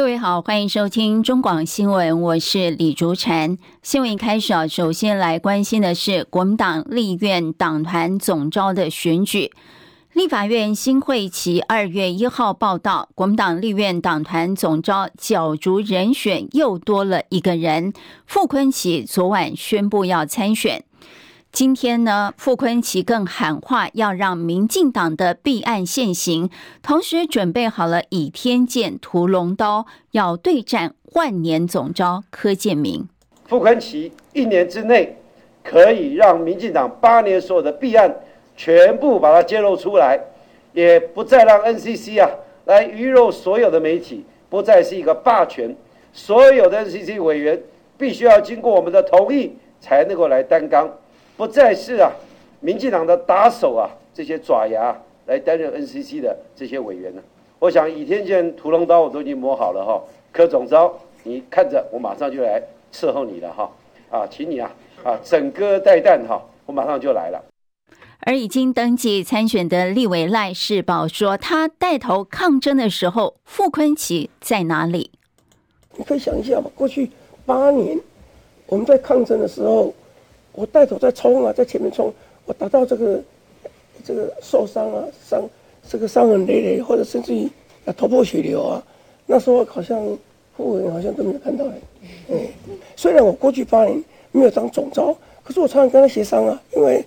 各位好，欢迎收听中广新闻，我是李竹婵。新闻一开始啊，首先来关心的是国民党立院党团总召的选举。立法院新会期二月一号报道，国民党立院党团总召角逐人选又多了一个人，傅崐萁昨晚宣布要参选。今天呢，傅昆萁更喊话要让民进党的弊案现形，同时准备好了倚天剑、屠龙刀，要对战万年总招柯建铭。傅昆萁一年之内可以让民进党八年所有的弊案全部把它揭露出来，也不再让 NCC 啊来鱼肉所有的媒体，不再是一个霸权，所有的 NCC 委员必须要经过我们的同意才能够来担纲。不再是啊，民进党的打手啊，这些爪牙来担任 NCC 的这些委员呢、啊？我想倚天剑、屠龙刀我都已经磨好了哈。柯总招，你看着，我马上就来伺候你了哈。啊，请你啊啊，整戈待旦哈，我马上就来了。而已经登记参选的立委赖世宝说，他带头抗争的时候，傅昆奇在哪里？你可以想一下嘛，过去八年我们在抗争的时候。我带头在冲啊，在前面冲，我打到这个这个受伤啊，伤这个伤痕累累，或者甚至于啊头破血流啊，那时候好像护卫员好像都没有看到哎，嗯，虽然我过去八年没有当总召，可是我常常跟他协商啊，因为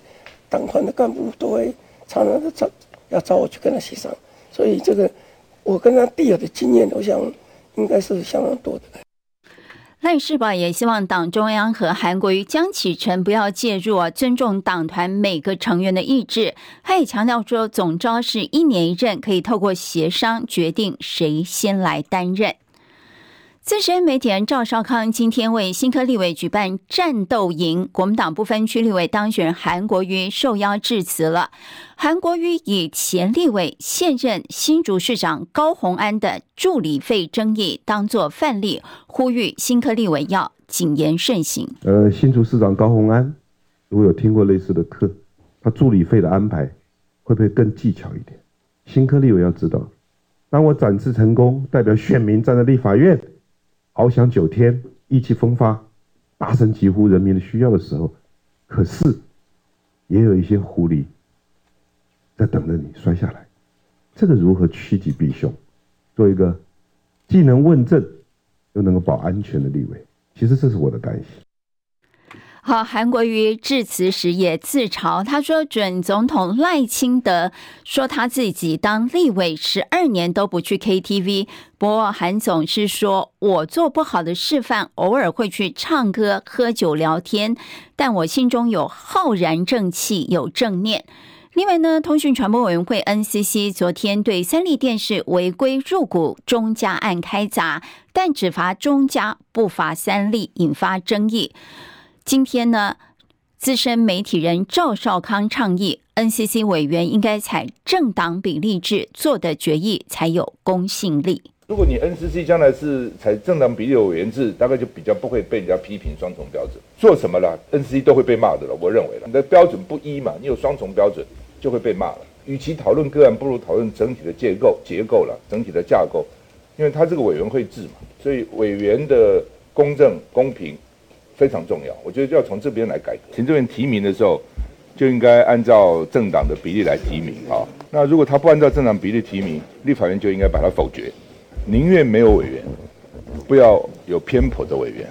党团的干部都会常常的找要找我去跟他协商，所以这个我跟他弟儿的经验，我想应该是相当多的。赖世宝也希望党中央和韩国瑜、江启臣不要介入啊，尊重党团每个成员的意志。他也强调说，总召是一年一任，可以透过协商决定谁先来担任。资深媒体人赵少康今天为新科立委举办战斗营，国民党不分区立委当选韩国瑜受邀致辞了。韩国瑜以前立委、现任新竹市长高虹安的助理费争议当作范例，呼吁新科立委要谨言慎行。呃，新竹市长高虹安如果有听过类似的课，他助理费的安排会不会更技巧一点？新科立委要知道，当我展翅成功，代表选民站在立法院。翱翔九天，意气风发，大声疾呼人民的需要的时候，可是也有一些狐狸在等着你摔下来。这个如何趋吉避凶，做一个既能问政又能够保安全的立委？其实这是我的担心。好，韩国瑜致辞时也自嘲，他说准总统赖清德说他自己当立委十二年都不去 KTV，不过韩总是说我做不好的示范，偶尔会去唱歌、喝酒、聊天，但我心中有浩然正气，有正念。另外呢，通讯传播委员会 NCC 昨天对三立电视违规入股中嘉案开闸，但只罚中嘉，不罚三立，引发争议。今天呢，资深媒体人赵少康倡议，NCC 委员应该采政党比例制做的决议才有公信力。如果你 NCC 将来是采政党比例委员制，大概就比较不会被人家批评双重标准。做什么了，NCC 都会被骂的了。我认为了，你的标准不一嘛，你有双重标准就会被骂了。与其讨论个案，不如讨论整体的结构结构了，整体的架构，因为他这个委员会制嘛，所以委员的公正公平。非常重要，我觉得就要从这边来改革。行政院提名的时候，就应该按照政党的比例来提名啊。那如果他不按照政党比例提名，立法院就应该把他否决，宁愿没有委员，不要有偏颇的委员。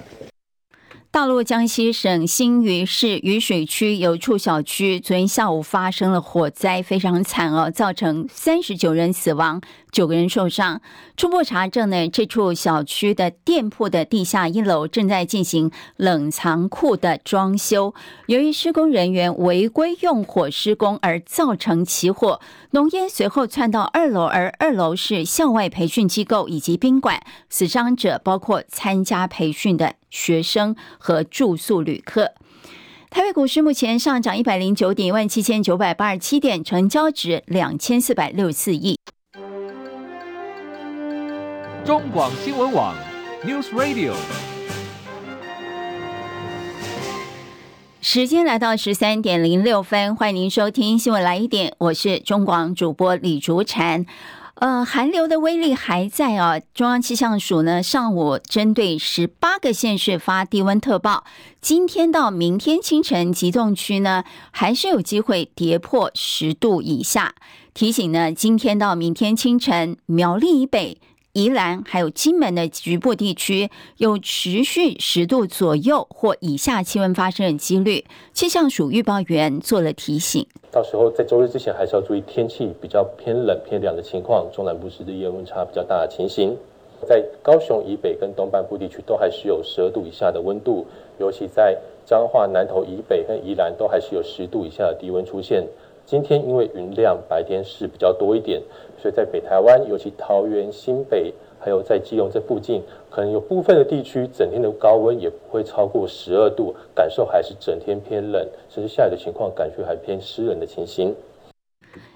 大陆江西省新余市渝水区有处小区昨天下午发生了火灾，非常惨哦，造成三十九人死亡，九个人受伤。初步查证呢，这处小区的店铺的地下一楼正在进行冷藏库的装修，由于施工人员违规用火施工而造成起火，浓烟随后窜到二楼，而二楼是校外培训机构以及宾馆，死伤者包括参加培训的学生和住宿旅客。台北股市目前上涨一百零九点，一万七千九百八十七点，成交值两千四百六十四亿。中广新闻网，News Radio。时间来到十三点零六分，欢迎您收听新闻来一点，我是中广主播李竹婵。呃，寒流的威力还在啊！中央气象署呢，上午针对十八个县市发低温特报。今天到明天清晨，极冻区呢还是有机会跌破十度以下。提醒呢，今天到明天清晨，苗栗以北。宜兰还有金门的局部地区有持续十度左右或以下气温发生的几率，气象署预报员做了提醒。到时候在周日之前还是要注意天气比较偏冷偏凉的情况，中南部是日夜温差比较大的情形。在高雄以北跟东半部地区都还是有十二度以下的温度，尤其在彰化南投以北跟宜兰都还是有十度以下的低温出现。今天因为云量白天是比较多一点。所以在北台湾，尤其桃园、新北，还有在基隆这附近，可能有部分的地区，整天的高温也不会超过十二度，感受还是整天偏冷，甚至下雨的情况，感觉还偏湿冷的情形。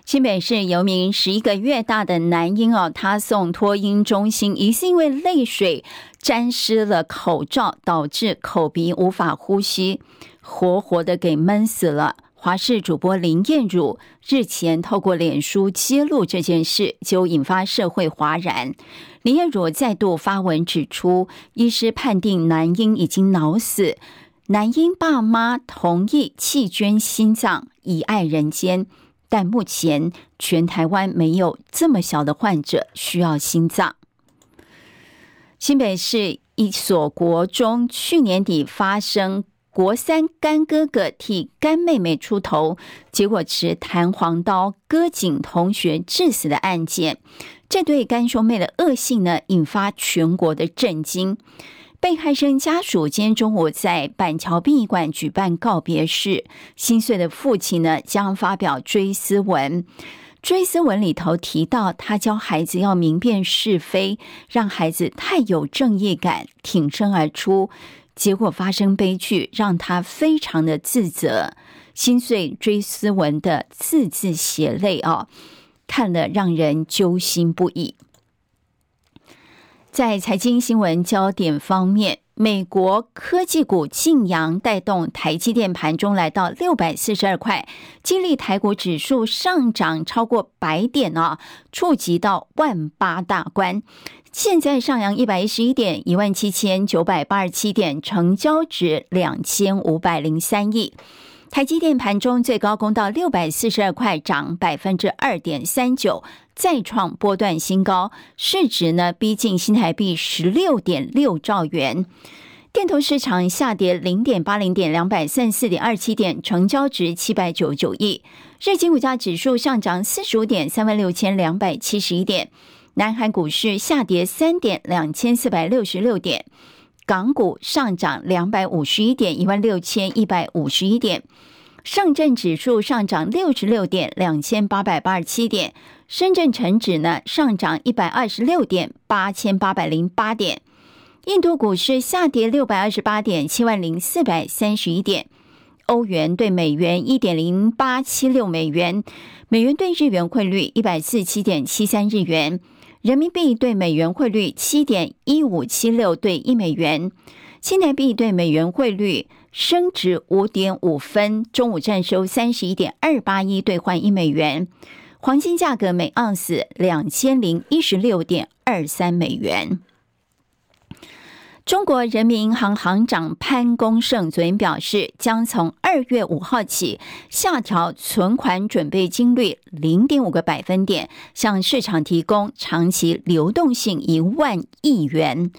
新北市有名十一个月大的男婴哦，他送托婴中心，疑似因为泪水沾湿了口罩，导致口鼻无法呼吸，活活的给闷死了。华视主播林燕如日前透过脸书揭露这件事，就引发社会哗然。林燕如再度发文指出，医师判定男婴已经脑死，男婴爸妈同意弃捐心脏以爱人间，但目前全台湾没有这么小的患者需要心脏。新北市一所国中去年底发生。国三干哥哥替干妹妹出头，结果持弹簧刀割颈同学致死的案件，这对干兄妹的恶性呢，引发全国的震惊。被害生家属今天中午在板桥殡仪馆举办告别式，心碎的父亲呢将发表追思文。追思文里头提到，他教孩子要明辨是非，让孩子太有正义感，挺身而出。结果发生悲剧，让他非常的自责，心碎。追思文的字字血泪啊，看了让人揪心不已。在财经新闻焦点方面，美国科技股晋阳，带动台积电盘中来到六百四十二块，激励台股指数上涨超过百点啊，触及到万八大关。现在上扬一百一十一点，一万七千九百八十七点，成交值两千五百零三亿。台积电盘中最高攻到六百四十二块，涨百分之二点三九，再创波段新高，市值呢逼近新台币十六点六兆元。电投市场下跌零点八零点，两百三十四点二七点，成交值七百九十九亿。日经股价指数上涨四十五点，三万六千两百七十一点。南韩股市下跌三点，两千四百六十六点；港股上涨两百五十一点，一万六千一百五十一点；上证指数上涨六十六点，两千八百八十七点；深圳成指呢上涨一百二十六点，八千八百零八点；印度股市下跌六百二十八点，七万零四百三十一点；欧元兑美元一点零八七六美元，美元兑日元汇率一百四十七点七三日元。人民币兑美元汇率七点一五七六兑一美元，新台币兑美元汇率升值五点五分。中午站收三十一点二八一兑换一美元，黄金价格每盎司两千零一十六点二三美元。中国人民银行行长潘功胜昨天表示，将从二月五号起下调存款准备金率零点五个百分点，向市场提供长期流动性一万亿元。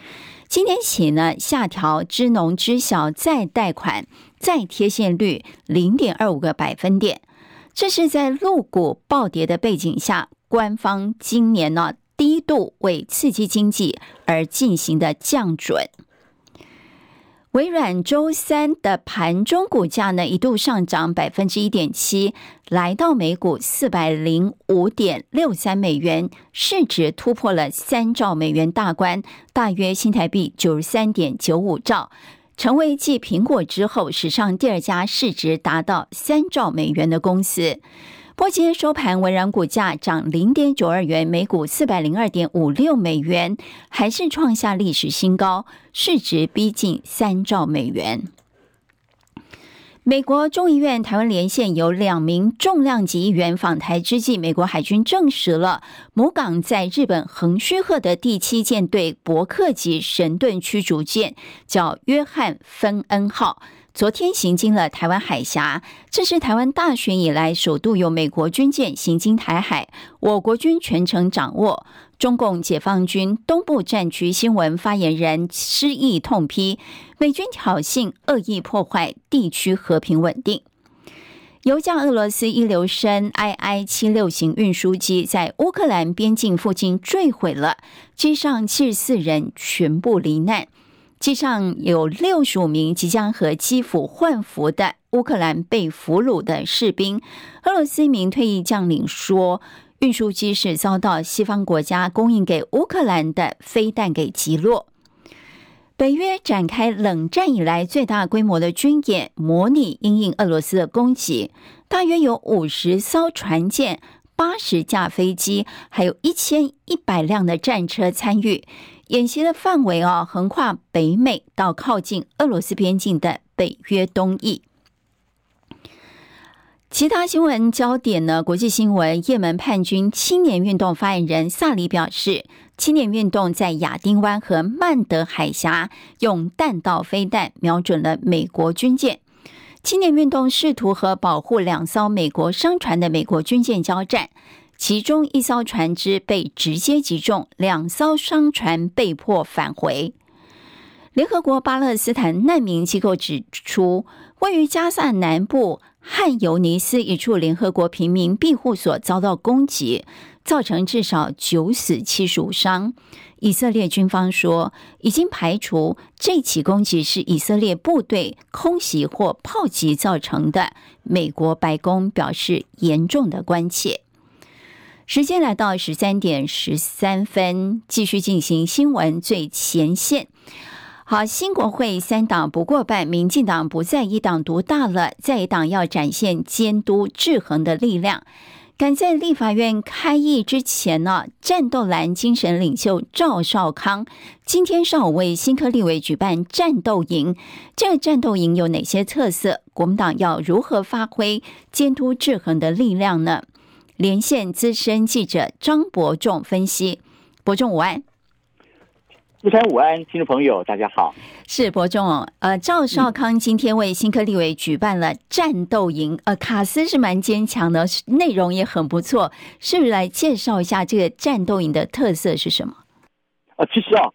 今年起呢，下调支农支小再贷款再贴现率零点二五个百分点。这是在陆股暴跌的背景下，官方今年呢。第一度为刺激经济而进行的降准。微软周三的盘中股价呢，一度上涨百分之一点七，来到每股四百零五点六三美元，市值突破了三兆美元大关，大约新台币九十三点九五兆，成为继苹果之后史上第二家市值达到三兆美元的公司。波今天收盘，微软股价涨零点九二元，每股四百零二点五六美元，还是创下历史新高，市值逼近三兆美元。美国众议院台湾连线有两名重量级议员访台之际，美国海军证实了母港在日本横须贺的第七舰队伯克级神盾驱逐舰，叫约翰芬恩号。昨天行经了台湾海峡，这是台湾大选以来首度有美国军舰行经台海，我国军全程掌握。中共解放军东部战区新闻发言人施毅痛批美军挑衅，恶意破坏地区和平稳定。油价俄罗斯一流身 II 七六型运输机在乌克兰边境附近坠毁了，机上七十四人全部罹难。机上有六十五名即将和基辅换服的乌克兰被俘虏的士兵。俄罗斯一名退役将领说，运输机是遭到西方国家供应给乌克兰的飞弹给击落。北约展开冷战以来最大规模的军演，模拟因应俄罗斯的攻击，大约有五十艘船舰、八十架飞机，还有一千一百辆的战车参与。演习的范围啊，横跨北美到靠近俄罗斯边境的北约东翼。其他新闻焦点呢？国际新闻：也门叛军青年运动发言人萨里表示，青年运动在亚丁湾和曼德海峡用弹道飞弹瞄准了美国军舰。青年运动试图和保护两艘美国商船的美国军舰交战。其中一艘船只被直接击中，两艘商船被迫返回。联合国巴勒斯坦难民机构指出，位于加萨南部汉尤尼斯一处联合国平民庇护所遭到攻击，造成至少九死七十五伤。以色列军方说，已经排除这起攻击是以色列部队空袭或炮击造成的。美国白宫表示严重的关切。时间来到十三点十三分，继续进行新闻最前线。好，新国会三党不过半，民进党不再一党独大了，在一党要展现监督制衡的力量。赶在立法院开议之前呢，战斗蓝精神领袖赵少康今天上午为新科立委举办战斗营。这个战斗营有哪些特色？国民党要如何发挥监督制衡的力量呢？连线资深记者张伯仲分析，伯仲午安，资深午安，听众朋友大家好，是伯仲。呃，赵少康今天为新科立委举办了战斗营，呃，卡斯是蛮坚强的，内容也很不错，是不是来介绍一下这个战斗营的特色是什么？啊，其实啊，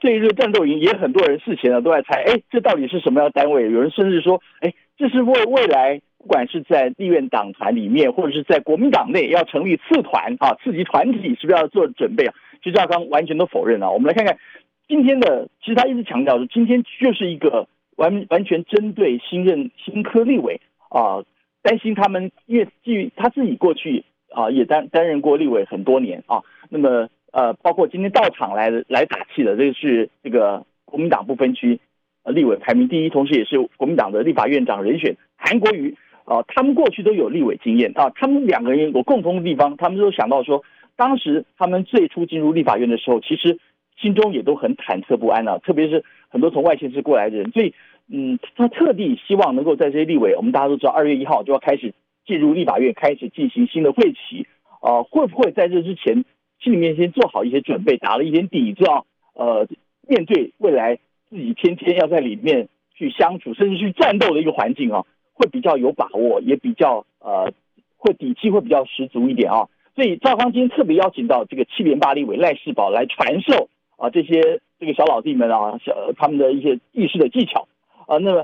这一个战斗营也很多人事前呢都在猜，哎，这到底是什么样的单位？有人甚至说，哎，这是为未来。不管是在立院党团里面，或者是在国民党内，要成立次团啊，次级团体，是不是要做准备啊？其实赵康完全都否认了。我们来看看今天的，其实他一直强调说，今天就是一个完完全针对新任新科立委啊，担心他们，因为基于他自己过去啊也担担任过立委很多年啊，那么呃，包括今天到场来来打气的，这个是这个国民党不分区立委排名第一，同时也是国民党的立法院长人选韩国瑜。啊，他们过去都有立委经验啊，他们两个人有共同的地方，他们都想到说，当时他们最初进入立法院的时候，其实心中也都很忐忑不安啊，特别是很多从外县市过来的人，所以，嗯，他特地希望能够在这些立委，我们大家都知道，二月一号就要开始进入立法院，开始进行新的会期啊，会不会在这之前心里面先做好一些准备，打了一点底子啊？呃，面对未来自己天天要在里面去相处，甚至去战斗的一个环境啊。会比较有把握，也比较呃，会底气会比较十足一点啊。所以赵康今天特别邀请到这个七连八立委赖世宝来传授啊这些这个小老弟们啊小他们的一些议事的技巧啊。那么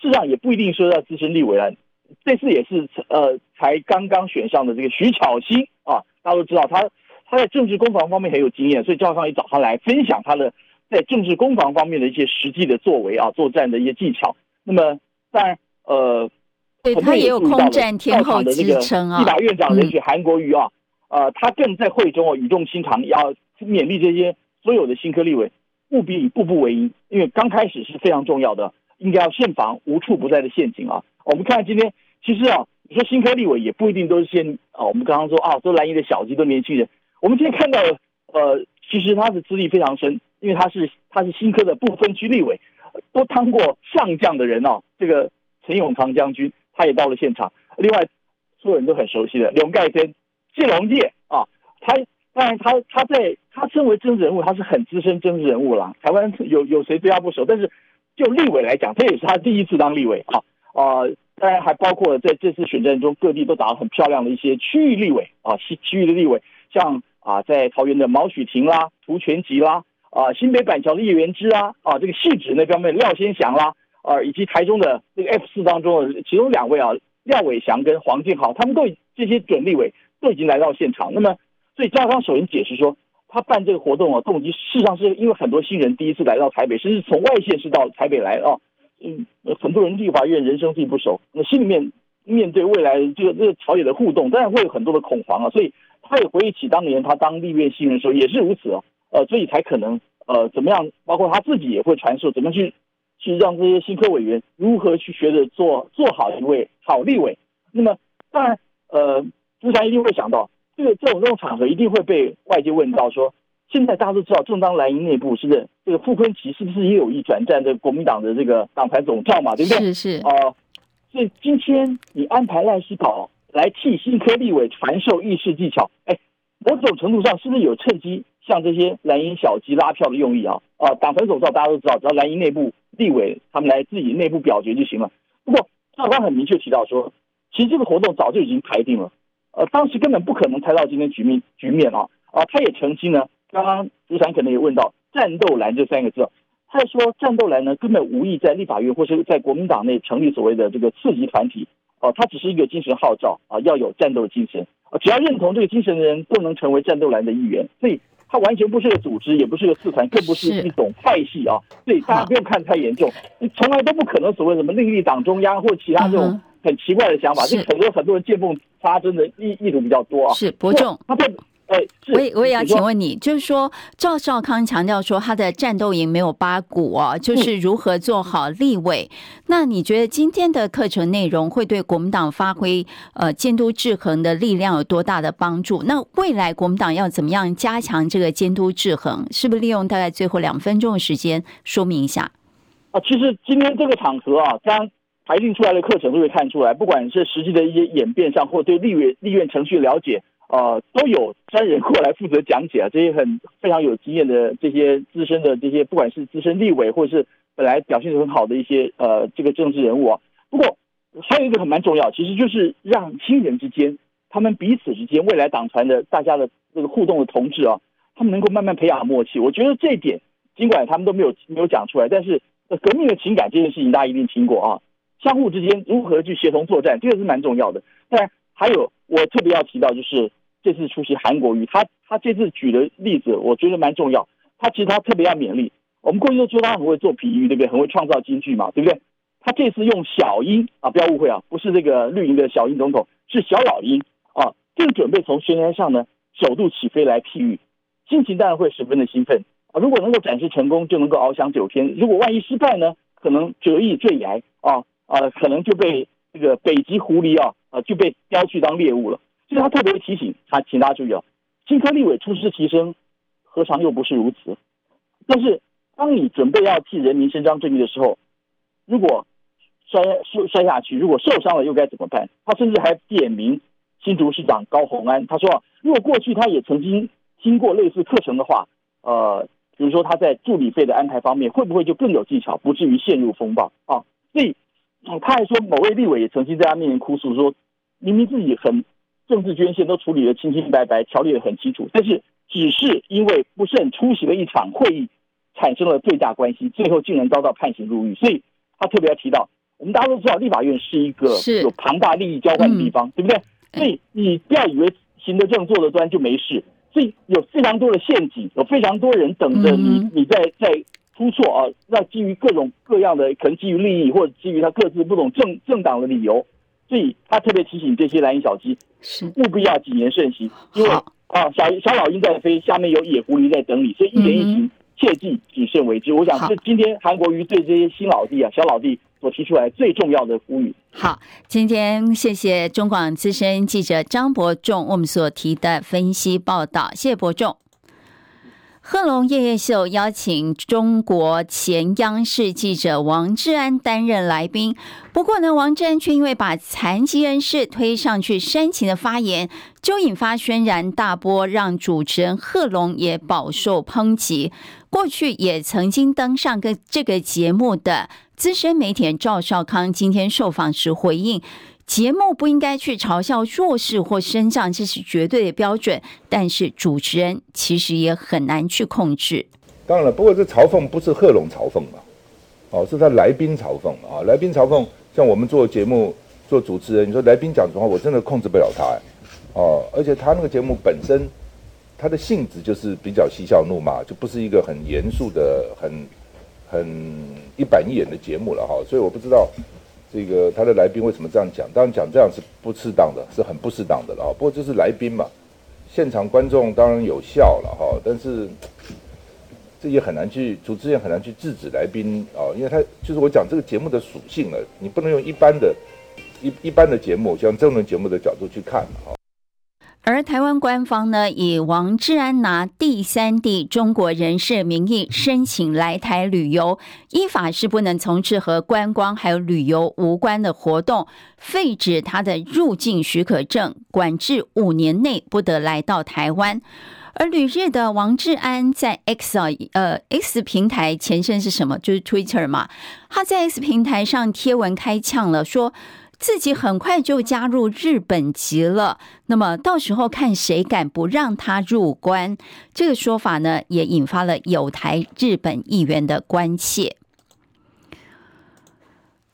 事实上也不一定说要资深立委了，这次也是呃才刚刚选上的这个徐巧芯啊，大家都知道他他在政治攻防方面很有经验，所以赵少康也找他来分享他的在政治攻防方面的一些实际的作为啊，作战的一些技巧。那么当然，呃，对他也有空战天后之称啊。立法院长人选韩国瑜啊，嗯、呃，他更在会中啊语重心长，要勉励这些所有的新科立委务必以步步为营，因为刚开始是非常重要的，应该要慎防无处不在的陷阱啊。我们看今天，其实啊，你说新科立委也不一定都是先啊，我们刚刚说啊，都蓝营的小鸡，都年轻人。我们今天看到，呃，其实他的资历非常深，因为他是他是新科的不分区立委，都当过上将的人哦。这个陈永康将军他也到了现场。另外，所有人都很熟悉的龙盖森、谢龙介啊，他当然他他在他身为政治人物，他是很资深政治人物了。台湾有有谁对他不熟？但是就立委来讲，他也是他第一次当立委啊啊、当然还包括了在这次选战中各地都打得很漂亮的一些区域立委啊，区区域的立委像。啊，在桃园的毛许婷啦、涂权吉啦，啊，新北板桥的叶元之啊，啊，这个汐止那方面廖先祥啦，啊，以及台中的这个 F 四当中的其中两位啊，廖伟翔跟黄建豪，他们都这些准立委都已经来到现场。那么，所以赵少康首先解释说，他办这个活动啊，动机事实上是因为很多新人第一次来到台北，甚至从外县市到台北来啊，嗯，很多人立法院人生地不熟，那心里面面对未来这个这个朝野的互动，当然会有很多的恐慌啊，所以。他也回忆起当年他当立院新人的时候也是如此哦，呃，所以才可能呃怎么样，包括他自己也会传授怎么去去让这些新科委员如何去学着做做好一位好立委。那么当然呃，之前一定会想到这个这种这种场合一定会被外界问到说，现在大家都知道正当蓝营内部是不是这个傅昆萁是不是也有意转战这个国民党的这个党团总召嘛，对不对？是是哦、呃，所以今天你安排赖士葆。来替新科立委传授议事技巧，哎，某种程度上是不是有趁机向这些蓝营小鸡拉票的用意啊？啊，党团总召大家都知道，只要蓝营内部立委他们来自己内部表决就行了。不过赵官很明确提到说，其实这个活动早就已经排定了，呃，当时根本不可能猜到今天局面局面啊啊！他也澄清呢，刚刚主持人可能也问到“战斗蓝”这三个字，他说“战斗蓝”呢根本无意在立法院或是在国民党内成立所谓的这个次级团体。哦，他只是一个精神号召啊，要有战斗精神啊，只要认同这个精神的人都能成为战斗蓝的一员，所以他完全不是个组织，也不是个社团，更不是一种派系啊，所以大家不用看太严重，你从来都不可能所谓什么另立党中央或其他这种很奇怪的想法，这个很多很多人见缝插针的意意图比较多啊，是伯仲，他不。哎，我也我也要请问你，就是说赵少康强调说他的战斗营没有八股哦，就是如何做好立委。那你觉得今天的课程内容会对国民党发挥呃监督制衡的力量有多大的帮助？那未来国民党要怎么样加强这个监督制衡？是不是利用大概最后两分钟的时间说明一下？啊，其实今天这个场合啊，将排定出来的课程都会看出来，不管是实际的一些演变上，或对立院立院程序了解。呃，都有专人过来负责讲解啊，这些很非常有经验的这些资深的这些，不管是资深立委，或者是本来表现得很好的一些呃这个政治人物啊。不过还有一个很蛮重要，其实就是让新人之间，他们彼此之间未来党团的大家的这个互动的同志啊，他们能够慢慢培养默契。我觉得这一点，尽管他们都没有没有讲出来，但是革命的情感这件事情大家一定听过啊，相互之间如何去协同作战，这个是蛮重要的。当然还有。我特别要提到，就是这次出席韩国瑜，他他这次举的例子，我觉得蛮重要。他其实他特别要勉励，我们过去都说他很会做比喻，对不对？很会创造金句嘛，对不对？他这次用小鹰啊，不要误会啊，不是这个绿营的小鹰总统，是小老鹰啊，正准备从悬崖上呢首度起飞来譬喻，心情当然会十分的兴奋啊。如果能够展示成功，就能够翱翔九天；如果万一失败呢，可能折翼坠崖啊啊，可能就被这个北极狐狸啊。就被叼去当猎物了，所以他特别提醒他，请大家注意啊，新科立委出师提升，何尝又不是如此？但是当你准备要替人民伸张正义的时候，如果摔摔摔下去，如果受伤了又该怎么办？他甚至还点名新竹市长高虹安，他说啊，如果过去他也曾经听过类似课程的话，呃，比如说他在助理费的安排方面，会不会就更有技巧，不至于陷入风暴啊？所以，他还说某位立委也曾经在他面前哭诉说。明明自己很政治捐献都处理的清清白白，条理的很清楚，但是只是因为不慎出席了一场会议，产生了对价关系，最后竟然遭到判刑入狱。所以他特别要提到，我们大家都知道，立法院是一个有庞大利益交换的地方，对不对？所以你不要以为行得正坐得端就没事，所以有非常多的陷阱，有非常多人等着你，你在在出错啊。那基于各种各样的，可能基于利益，或者基于他各自不同政政党的理由，所以他特别提醒这些蓝鹰小鸡，是务必要谨言慎行，因为啊，小小老鹰在飞，下面有野狐狸在等你，所以一言一行。嗯切记谨慎为之。我想，这今天韩国瑜对这些新老弟啊、小老弟所提出来最重要的呼吁。好，今天谢谢中广资深记者张伯仲，我们所提的分析报道，谢谢伯仲。贺龙夜夜秀邀请中国前央视记者王志安担任来宾，不过呢，王志安却因为把残疾人士推上去煽情的发言，就引发轩然大波，让主持人贺龙也饱受抨击。过去也曾经登上个这个节目的资深媒体人赵少康，今天受访时回应。节目不应该去嘲笑弱势或身障，这是绝对的标准。但是主持人其实也很难去控制。当然了，不过这嘲讽不是贺龙嘲讽嘛，哦，是他来宾嘲讽啊。来宾嘲讽，像我们做节目做主持人，你说来宾讲什么话，我真的控制不了他哎。哦，而且他那个节目本身，他的性质就是比较嬉笑怒骂，就不是一个很严肃的、很很一板一眼的节目了哈。所以我不知道。这个他的来宾为什么这样讲？当然讲这样是不适当的，是很不适当的了啊。不过这是来宾嘛，现场观众当然有笑了哈，但是这也很难去主持人很难去制止来宾啊，因为他就是我讲这个节目的属性了，你不能用一般的、一一般的节目，像政论节目的角度去看啊。而台湾官方呢，以王志安拿第三地中国人士名义申请来台旅游，依法是不能从事和观光还有旅游无关的活动，废止他的入境许可证，管制五年内不得来到台湾。而旅日的王志安在 X 呃 X 平台前身是什么？就是 Twitter 嘛，他在 X 平台上贴文开呛了，说。自己很快就加入日本籍了，那么到时候看谁敢不让他入关？这个说法呢，也引发了有台日本议员的关切。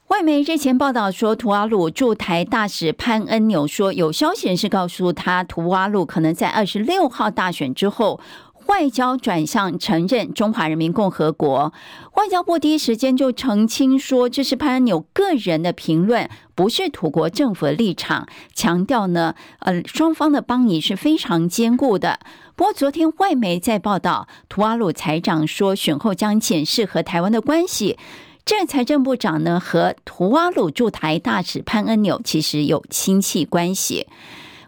外媒日前报道说，图瓦鲁驻台大使潘恩纽说，有消息人士告诉他，图瓦鲁可能在二十六号大选之后。外交转向承认中华人民共和国，外交部第一时间就澄清说，这是潘恩纽个人的评论，不是土国政府的立场。强调呢，呃，双方的邦谊是非常坚固的。不过，昨天外媒在报道，图瓦鲁财长说，选后将检视和台湾的关系。这财政部长呢，和图瓦鲁驻台大使潘恩纽其实有亲戚关系。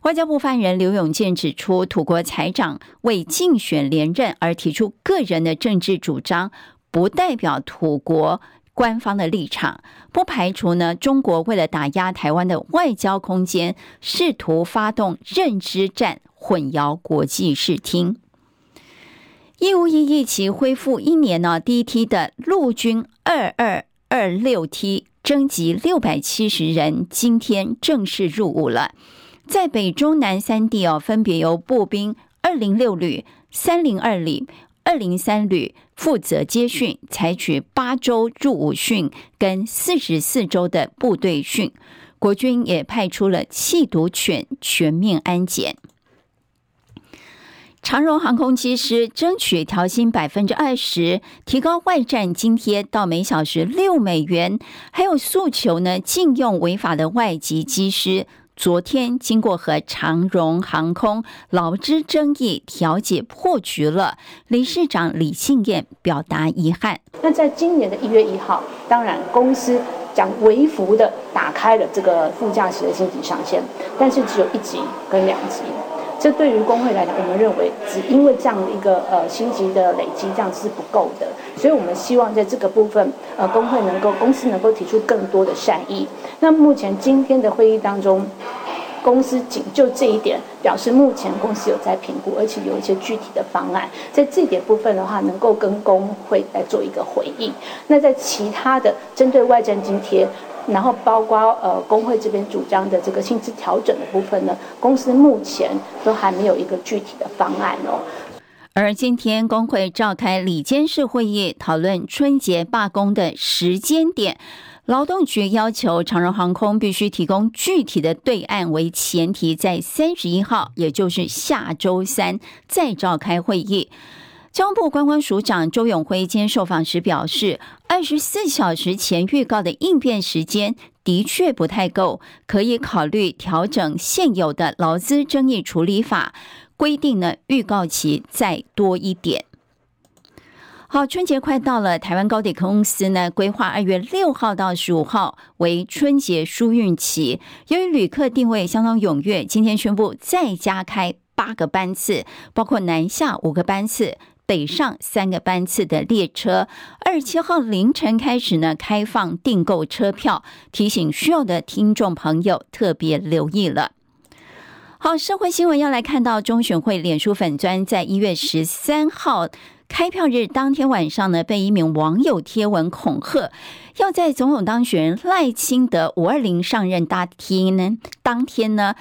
外交部发言人刘永健指出，土国财长为竞选连任而提出个人的政治主张，不代表土国官方的立场。不排除呢，中国为了打压台湾的外交空间，试图发动认知战，混淆国际视听。义务役一期恢复一年呢，第一梯的陆军二二二六梯征集六百七十人，今天正式入伍了。在北中南三地哦，分别由步兵二零六旅、三零二旅、二零三旅负责接训，采取八周入伍训跟四十四周的部队训。国军也派出了缉毒犬全面安检。长荣航空机师争取调薪百分之二十，提高外站津贴到每小时六美元，还有诉求呢，禁用违法的外籍机师。昨天经过和长荣航空劳资争议调解破局了，理事长李庆燕表达遗憾。那在今年的一月一号，当然公司将微幅的打开了这个副驾驶的薪级上限，但是只有一级跟两级。这对于工会来讲，我们认为只因为这样的一个呃薪级的累积，这样是不够的。所以我们希望在这个部分，呃，工会能够公司能够提出更多的善意。那目前今天的会议当中，公司仅就这一点表示，目前公司有在评估，而且有一些具体的方案。在这点部分的话，能够跟工会来做一个回应。那在其他的针对外站津贴。然后包括呃工会这边主张的这个薪资调整的部分呢，公司目前都还没有一个具体的方案哦。而今天工会召开里监事会议，讨论春节罢工的时间点。劳动局要求长荣航空必须提供具体的对案为前提，在三十一号，也就是下周三再召开会议。交部观光署长周永辉今天受访时表示，二十四小时前预告的应变时间的确不太够，可以考虑调整现有的劳资争议处理法规定呢，预告期再多一点。好，春节快到了，台湾高铁公司呢规划二月六号到十五号为春节疏运期。由于旅客订位相当踊跃，今天宣布再加开八个班次，包括南下五个班次、北上三个班次的列车。二十七号凌晨开始呢开放订购车票，提醒需要的听众朋友特别留意了。好，社会新闻要来看到中选会脸书粉专在一月十三号。开票日当天晚上呢，被一名网友贴文恐吓，要在总统当选人赖清德五二零上任大厅呢，当天呢，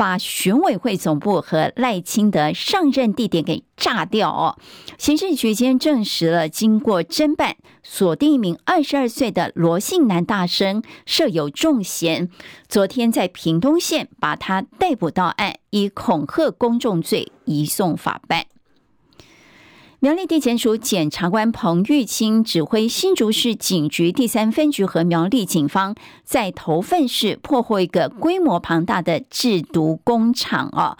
把选委会总部和赖清德上任地点给炸掉哦。刑事局今天证实了，经过侦办，锁定一名二十二岁的罗姓男大生设有重嫌，昨天在屏东县把他逮捕到案，以恐吓公众罪移送法办。苗栗地检署检察官彭玉清指挥新竹市警局第三分局和苗栗警方在头份市破获一个规模庞大的制毒工厂哦。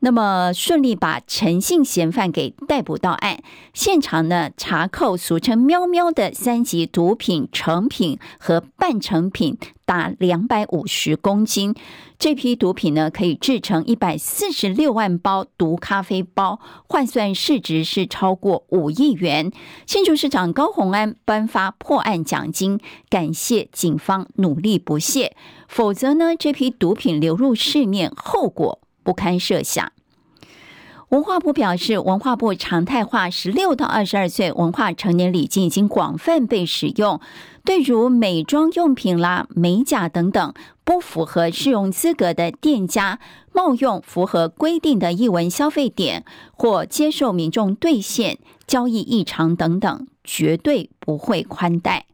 那么顺利把陈姓嫌犯给逮捕到案，现场呢查扣俗称“喵喵”的三级毒品成品和半成品达两百五十公斤，这批毒品呢可以制成一百四十六万包毒咖啡包，换算市值是超过五亿元。新竹市长高虹安颁发破案奖金，感谢警方努力不懈，否则呢这批毒品流入市面，后果不堪设想。文化部表示，文化部常态化十六到二十二岁文化成年礼金已经广泛被使用，对如美妆用品啦、美甲等等不符合适用资格的店家，冒用符合规定的艺文消费点或接受民众兑现、交易异常等等，绝对不会宽待。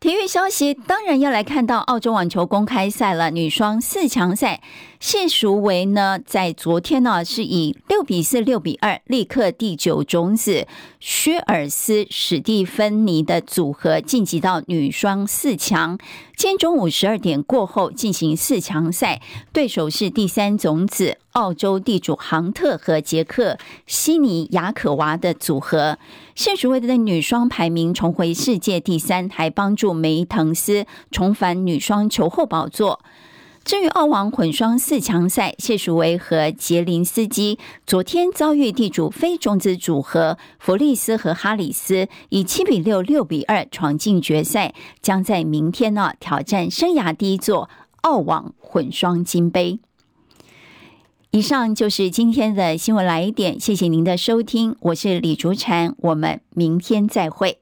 体育消息当然要来看到澳洲网球公开赛了，女双四强赛，谢淑薇呢在昨天呢是以六比四、六比二力克第九种子薛尔斯史蒂芬妮的组合晋级到女双四强。今天中午十二点过后进行四强赛，对手是第三种子澳洲地主杭特和捷克悉尼亚可娃的组合。谢淑薇的女双排名重回世界第三，还帮助梅滕斯重返女双球后宝座。至于澳网混双四强赛，谢淑薇和杰林斯基昨天遭遇地主非种子组合弗利斯和哈里斯，以七比六、六比二闯进决赛，将在明天呢挑战生涯第一座澳网混双金杯。以上就是今天的新闻来一点，谢谢您的收听，我是李竹婵，我们明天再会。